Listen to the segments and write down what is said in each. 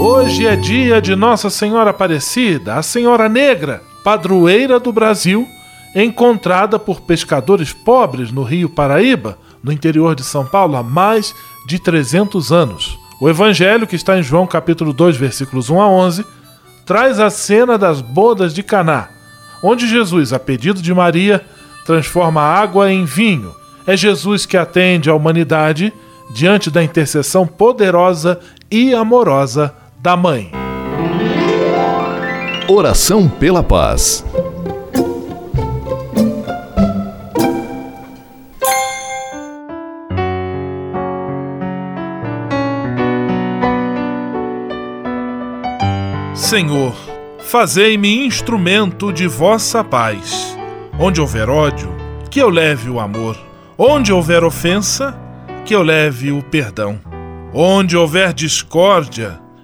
Hoje é dia de Nossa Senhora Aparecida, a Senhora Negra, padroeira do Brasil, encontrada por pescadores pobres no Rio Paraíba, no interior de São Paulo, há mais de 300 anos. O Evangelho, que está em João capítulo 2, versículos 1 a 11, traz a cena das bodas de Caná, onde Jesus, a pedido de Maria, transforma água em vinho. É Jesus que atende a humanidade diante da intercessão poderosa e amorosa da Mãe. Oração pela Paz. Senhor, fazei-me instrumento de vossa paz. Onde houver ódio, que eu leve o amor. Onde houver ofensa, que eu leve o perdão. Onde houver discórdia,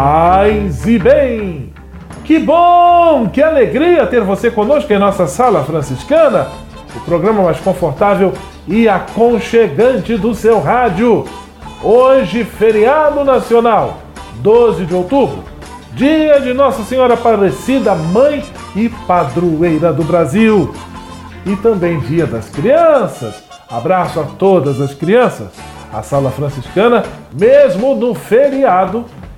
Paz e bem! Que bom, que alegria ter você conosco em nossa Sala Franciscana, o programa mais confortável e aconchegante do seu rádio. Hoje, feriado nacional, 12 de outubro, dia de Nossa Senhora Aparecida, mãe e padroeira do Brasil. E também dia das crianças. Abraço a todas as crianças. A sala franciscana, mesmo no feriado,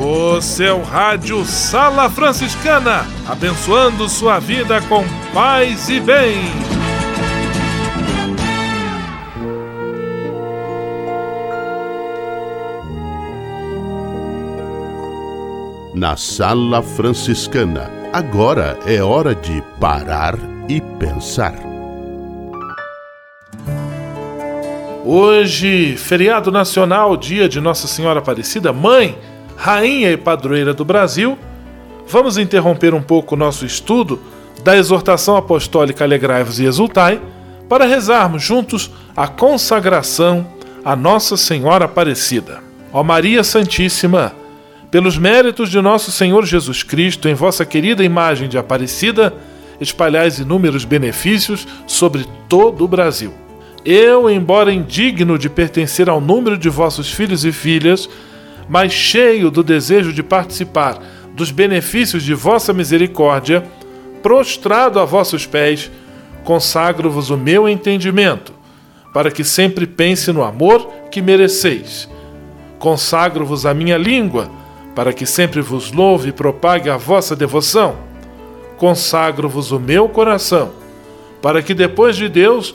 O seu rádio Sala Franciscana, abençoando sua vida com paz e bem. Na Sala Franciscana, agora é hora de parar e pensar. Hoje, feriado nacional, dia de Nossa Senhora Aparecida, mãe, rainha e padroeira do Brasil, vamos interromper um pouco o nosso estudo da exortação apostólica Alegrai-vos e Exultai para rezarmos juntos a consagração a Nossa Senhora Aparecida. Ó Maria Santíssima, pelos méritos de nosso Senhor Jesus Cristo, em vossa querida imagem de Aparecida, espalhais inúmeros benefícios sobre todo o Brasil. Eu, embora indigno de pertencer ao número de vossos filhos e filhas, mas cheio do desejo de participar dos benefícios de vossa misericórdia, prostrado a vossos pés, consagro-vos o meu entendimento, para que sempre pense no amor que mereceis. Consagro-vos a minha língua, para que sempre vos louve e propague a vossa devoção. Consagro-vos o meu coração, para que depois de Deus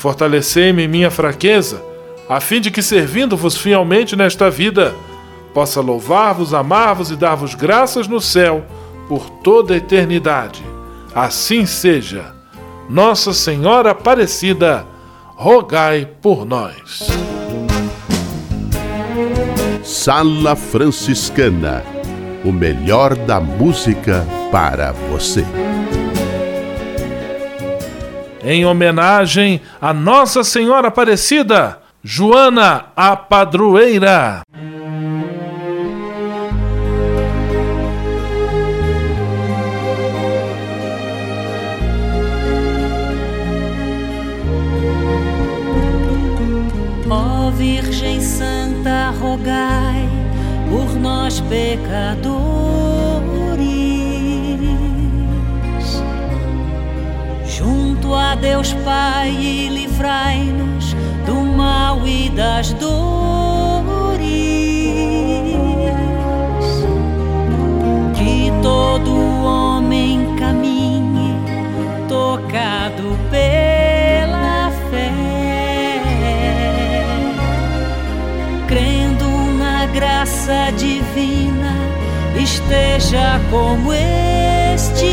Fortalecei-me em minha fraqueza, a fim de que, servindo-vos fielmente nesta vida, possa louvar-vos, amar-vos e dar-vos graças no céu por toda a eternidade. Assim seja. Nossa Senhora Aparecida, rogai por nós. Sala Franciscana o melhor da música para você. Em homenagem a Nossa Senhora Aparecida, Joana a Padroeira. Como estiver.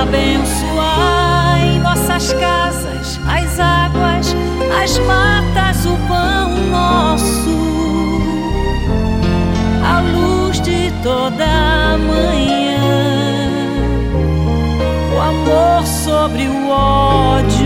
Abençoai nossas casas, as águas, as matas, o pão nosso, a luz de toda manhã, o amor sobre o ódio.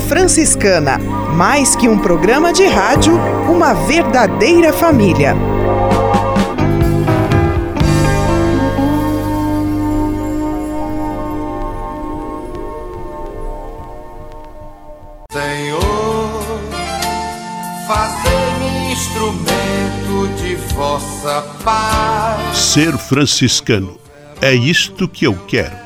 Franciscana. Mais que um programa de rádio, uma verdadeira família. Senhor, fazer-me instrumento de vossa paz. Ser franciscano é isto que eu quero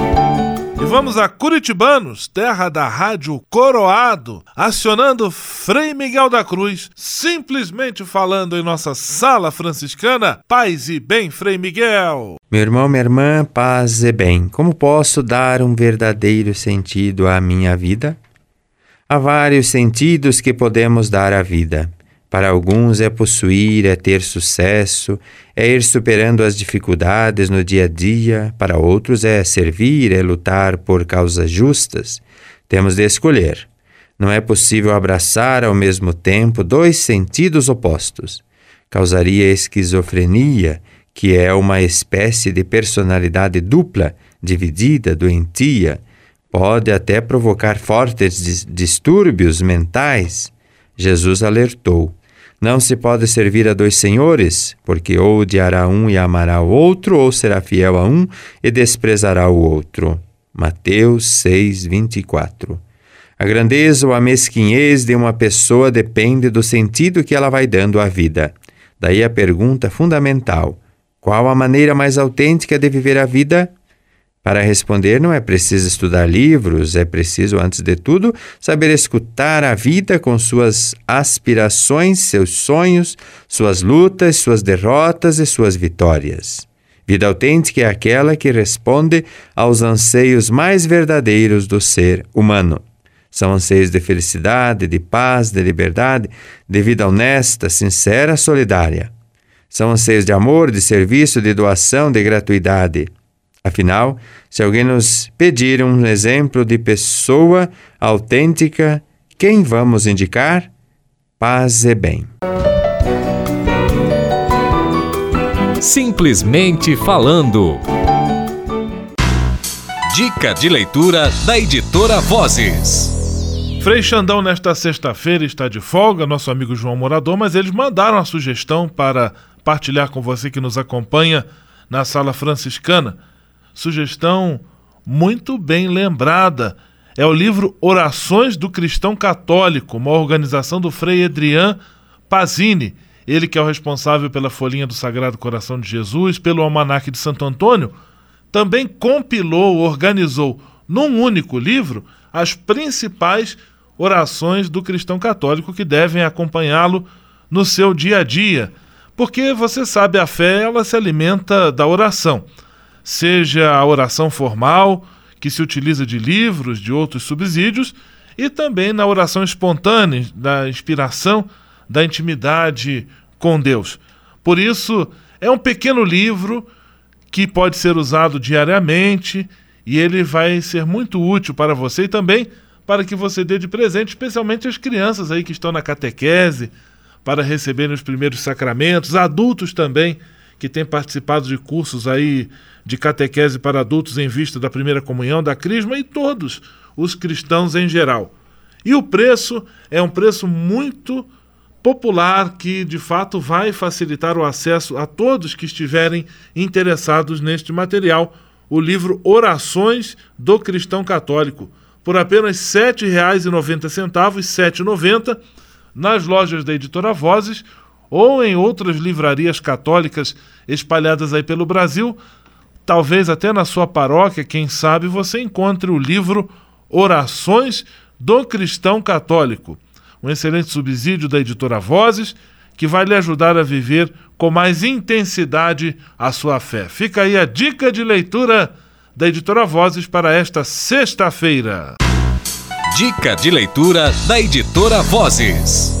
Vamos a Curitibanos, terra da rádio Coroado, acionando Frei Miguel da Cruz, simplesmente falando em nossa sala franciscana. Paz e bem, Frei Miguel. Meu irmão, minha irmã, paz e bem. Como posso dar um verdadeiro sentido à minha vida? Há vários sentidos que podemos dar à vida. Para alguns é possuir, é ter sucesso, é ir superando as dificuldades no dia a dia. Para outros é servir, é lutar por causas justas. Temos de escolher. Não é possível abraçar ao mesmo tempo dois sentidos opostos. Causaria esquizofrenia, que é uma espécie de personalidade dupla, dividida, doentia. Pode até provocar fortes distúrbios mentais. Jesus alertou não se pode servir a dois senhores, porque ou odiará um e amará o outro, ou será fiel a um e desprezará o outro. Mateus 6, 24. A grandeza ou a mesquinhez de uma pessoa depende do sentido que ela vai dando à vida. Daí a pergunta fundamental: qual a maneira mais autêntica de viver a vida? Para responder, não é preciso estudar livros, é preciso, antes de tudo, saber escutar a vida com suas aspirações, seus sonhos, suas lutas, suas derrotas e suas vitórias. Vida autêntica é aquela que responde aos anseios mais verdadeiros do ser humano. São anseios de felicidade, de paz, de liberdade, de vida honesta, sincera, solidária. São anseios de amor, de serviço, de doação, de gratuidade. Afinal, se alguém nos pedir um exemplo de pessoa autêntica, quem vamos indicar? Paz e bem. Simplesmente falando. Dica de leitura da editora Vozes. Frei Xandão, nesta sexta-feira, está de folga, nosso amigo João Morador, mas eles mandaram a sugestão para partilhar com você que nos acompanha na sala franciscana Sugestão muito bem lembrada. É o livro Orações do Cristão Católico, uma organização do Frei Adrian Pazini. Ele que é o responsável pela Folhinha do Sagrado Coração de Jesus, pelo Almanaque de Santo Antônio, também compilou, organizou num único livro as principais orações do cristão católico que devem acompanhá-lo no seu dia a dia. Porque você sabe, a fé ela se alimenta da oração seja a oração formal, que se utiliza de livros, de outros subsídios, e também na oração espontânea, da inspiração, da intimidade com Deus. Por isso, é um pequeno livro que pode ser usado diariamente e ele vai ser muito útil para você e também para que você dê de presente, especialmente as crianças aí que estão na catequese, para receberem os primeiros sacramentos, adultos também que têm participado de cursos aí de catequese para adultos em vista da primeira comunhão, da crisma e todos os cristãos em geral. E o preço é um preço muito popular que de fato vai facilitar o acesso a todos que estiverem interessados neste material, o livro Orações do Cristão Católico, por apenas R$ 7,90, R$ 7,90 nas lojas da editora Vozes ou em outras livrarias católicas espalhadas aí pelo Brasil, Talvez até na sua paróquia, quem sabe, você encontre o livro Orações do Cristão Católico, um excelente subsídio da editora Vozes, que vai lhe ajudar a viver com mais intensidade a sua fé. Fica aí a dica de leitura da editora Vozes para esta sexta-feira. Dica de leitura da editora Vozes.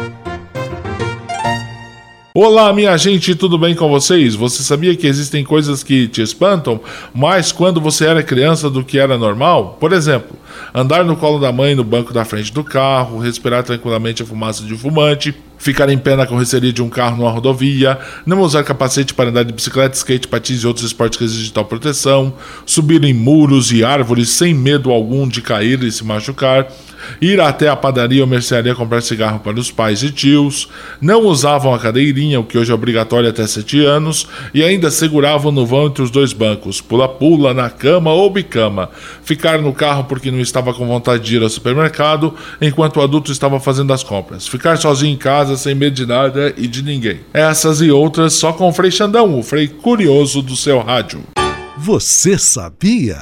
Olá, minha gente, tudo bem com vocês? Você sabia que existem coisas que te espantam mais quando você era criança do que era normal? Por exemplo, andar no colo da mãe no banco da frente do carro, respirar tranquilamente a fumaça de um fumante, ficar em pé na carroceria de um carro numa rodovia, não usar capacete para andar de bicicleta, skate, patins e outros esportes que exigem tal proteção, subir em muros e árvores sem medo algum de cair e se machucar, ir até a padaria ou mercearia comprar cigarro para os pais e tios, não usavam a cadeirinha, o que hoje é obrigatório até 7 anos, e ainda seguravam no vão entre os dois bancos, pula-pula na cama ou bicama, ficar no carro porque não estava com vontade de ir ao supermercado, enquanto o adulto estava fazendo as compras, ficar sozinho em casa sem medo de nada e de ninguém. Essas e outras só com o Frei Xandão, o Frei curioso do seu rádio. Você sabia?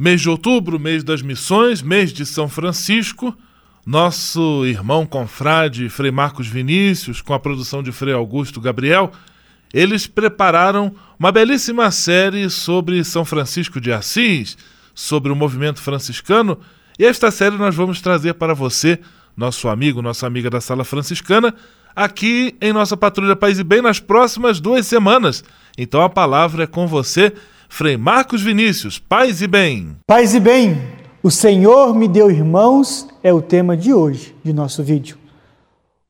Mês de outubro, mês das missões, mês de São Francisco. Nosso irmão confrade Frei Marcos Vinícius, com a produção de Frei Augusto Gabriel, eles prepararam uma belíssima série sobre São Francisco de Assis, sobre o movimento franciscano, e esta série nós vamos trazer para você, nosso amigo, nossa amiga da Sala Franciscana, aqui em nossa Patrulha País e Bem nas próximas duas semanas. Então a palavra é com você. Frei Marcos Vinícius, paz e bem. Paz e bem, o Senhor me deu irmãos é o tema de hoje, de nosso vídeo.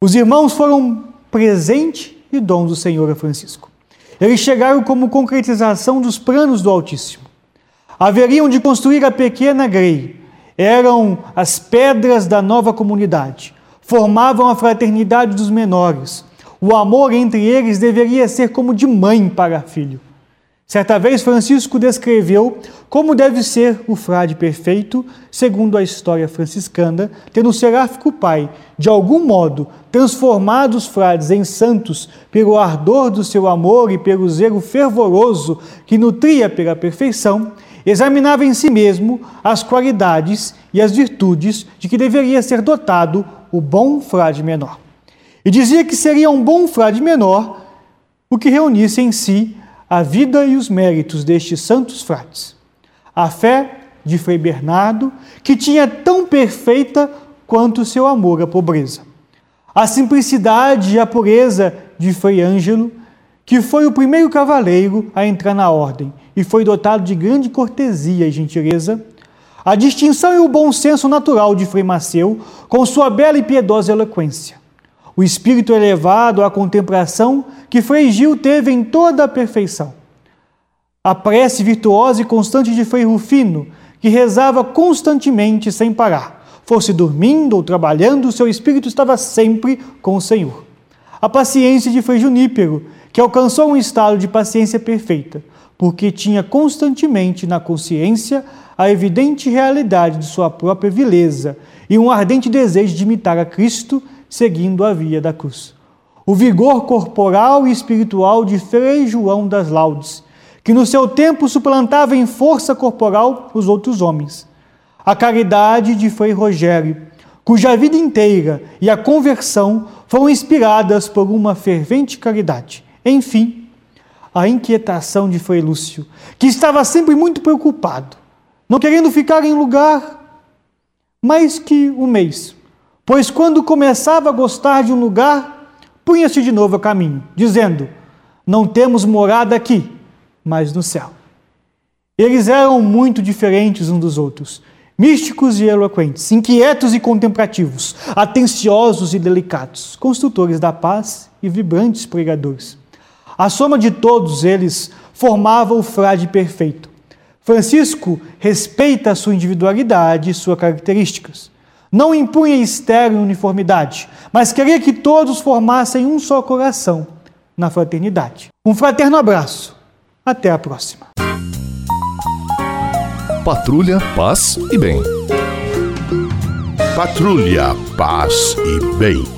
Os irmãos foram presente e dom do Senhor a Francisco. Eles chegaram como concretização dos planos do Altíssimo. Haveriam de construir a pequena Grei. Eram as pedras da nova comunidade. Formavam a fraternidade dos menores. O amor entre eles deveria ser como de mãe para filho. Certa vez, Francisco descreveu como deve ser o frade perfeito, segundo a história franciscana, tendo o seráfico pai, de algum modo, transformado os frades em santos pelo ardor do seu amor e pelo zelo fervoroso que nutria pela perfeição, examinava em si mesmo as qualidades e as virtudes de que deveria ser dotado o bom frade menor. E dizia que seria um bom frade menor o que reunisse em si a vida e os méritos destes santos frates. A fé de Frei Bernardo, que tinha tão perfeita quanto seu amor à pobreza. a simplicidade e a pureza de Frei Ângelo, que foi o primeiro cavaleiro a entrar na ordem e foi dotado de grande cortesia e gentileza, a distinção e o bom senso natural de Frei Maceu, com sua bela e piedosa eloquência, o espírito elevado à contemplação que Frei Gil teve em toda a perfeição, a prece virtuosa e constante de Frei Rufino, que rezava constantemente sem parar. Fosse dormindo ou trabalhando, seu espírito estava sempre com o Senhor. A paciência de Frei Junípero, que alcançou um estado de paciência perfeita, porque tinha constantemente na consciência a evidente realidade de sua própria vileza e um ardente desejo de imitar a Cristo, seguindo a via da cruz. O vigor corporal e espiritual de Frei João das Laudes, que no seu tempo suplantava em força corporal os outros homens. A caridade de Frei Rogério, cuja vida inteira e a conversão foram inspiradas por uma fervente caridade. Enfim, a inquietação de Frei Lúcio, que estava sempre muito preocupado, não querendo ficar em lugar mais que um mês, pois quando começava a gostar de um lugar, punha-se de novo a caminho, dizendo: Não temos morada aqui, mas no céu. Eles eram muito diferentes uns dos outros, místicos e eloquentes, inquietos e contemplativos, atenciosos e delicados, construtores da paz e vibrantes pregadores. A soma de todos eles formava o frade perfeito. Francisco respeita a sua individualidade e suas características. Não impunha externa uniformidade, mas queria que todos formassem um só coração na fraternidade. Um fraterno abraço até a próxima. Patrulha, paz e bem. Patrulha, paz e bem.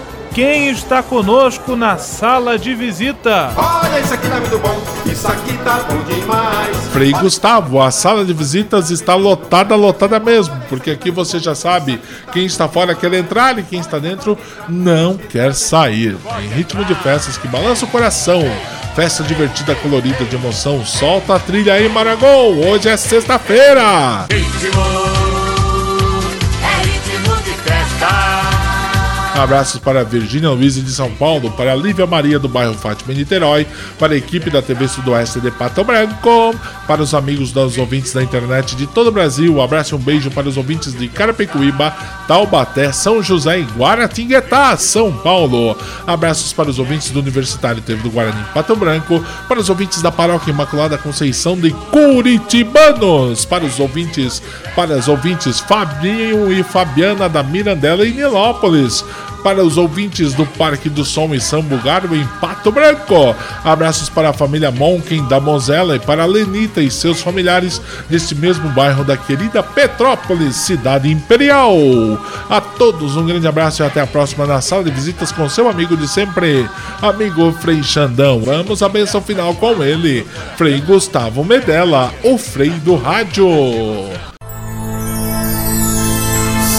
quem está conosco na sala de visita? Olha, isso aqui tá muito bom, isso aqui tá bom demais. Frei Gustavo, a sala de visitas está lotada, lotada mesmo, porque aqui você já sabe, quem está fora quer entrar e quem está dentro não quer sair. Em ritmo de festas que balança o coração, festa divertida, colorida de emoção, solta a trilha aí, Maragol, hoje é sexta-feira. Abraços para Virgínia Luiz de São Paulo, para Lívia Maria do bairro Fátima Niterói, para a equipe da TV Sudoeste de Pato Branco, para os amigos dos ouvintes da internet de todo o Brasil. Um abraço e um beijo para os ouvintes de Carapicuíba, Taubaté, São José e Guaratinguetá, São Paulo. Abraços para os ouvintes do Universitário TV do Guarani Pato Branco, para os ouvintes da Paróquia Imaculada Conceição de Curitibanos, para os ouvintes, para os ouvintes Fabinho e Fabiana da Mirandela em Nilópolis para os ouvintes do Parque do Som em Sambugarbo, em Pato Branco. Abraços para a família Monken da Mozela e para a Lenita e seus familiares deste mesmo bairro da querida Petrópolis, cidade imperial. A todos um grande abraço e até a próxima na sala de visitas com seu amigo de sempre, amigo Frei Xandão. Vamos à benção final com ele, Frei Gustavo Medella, o Frei do Rádio.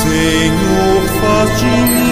Senhor, faz de mim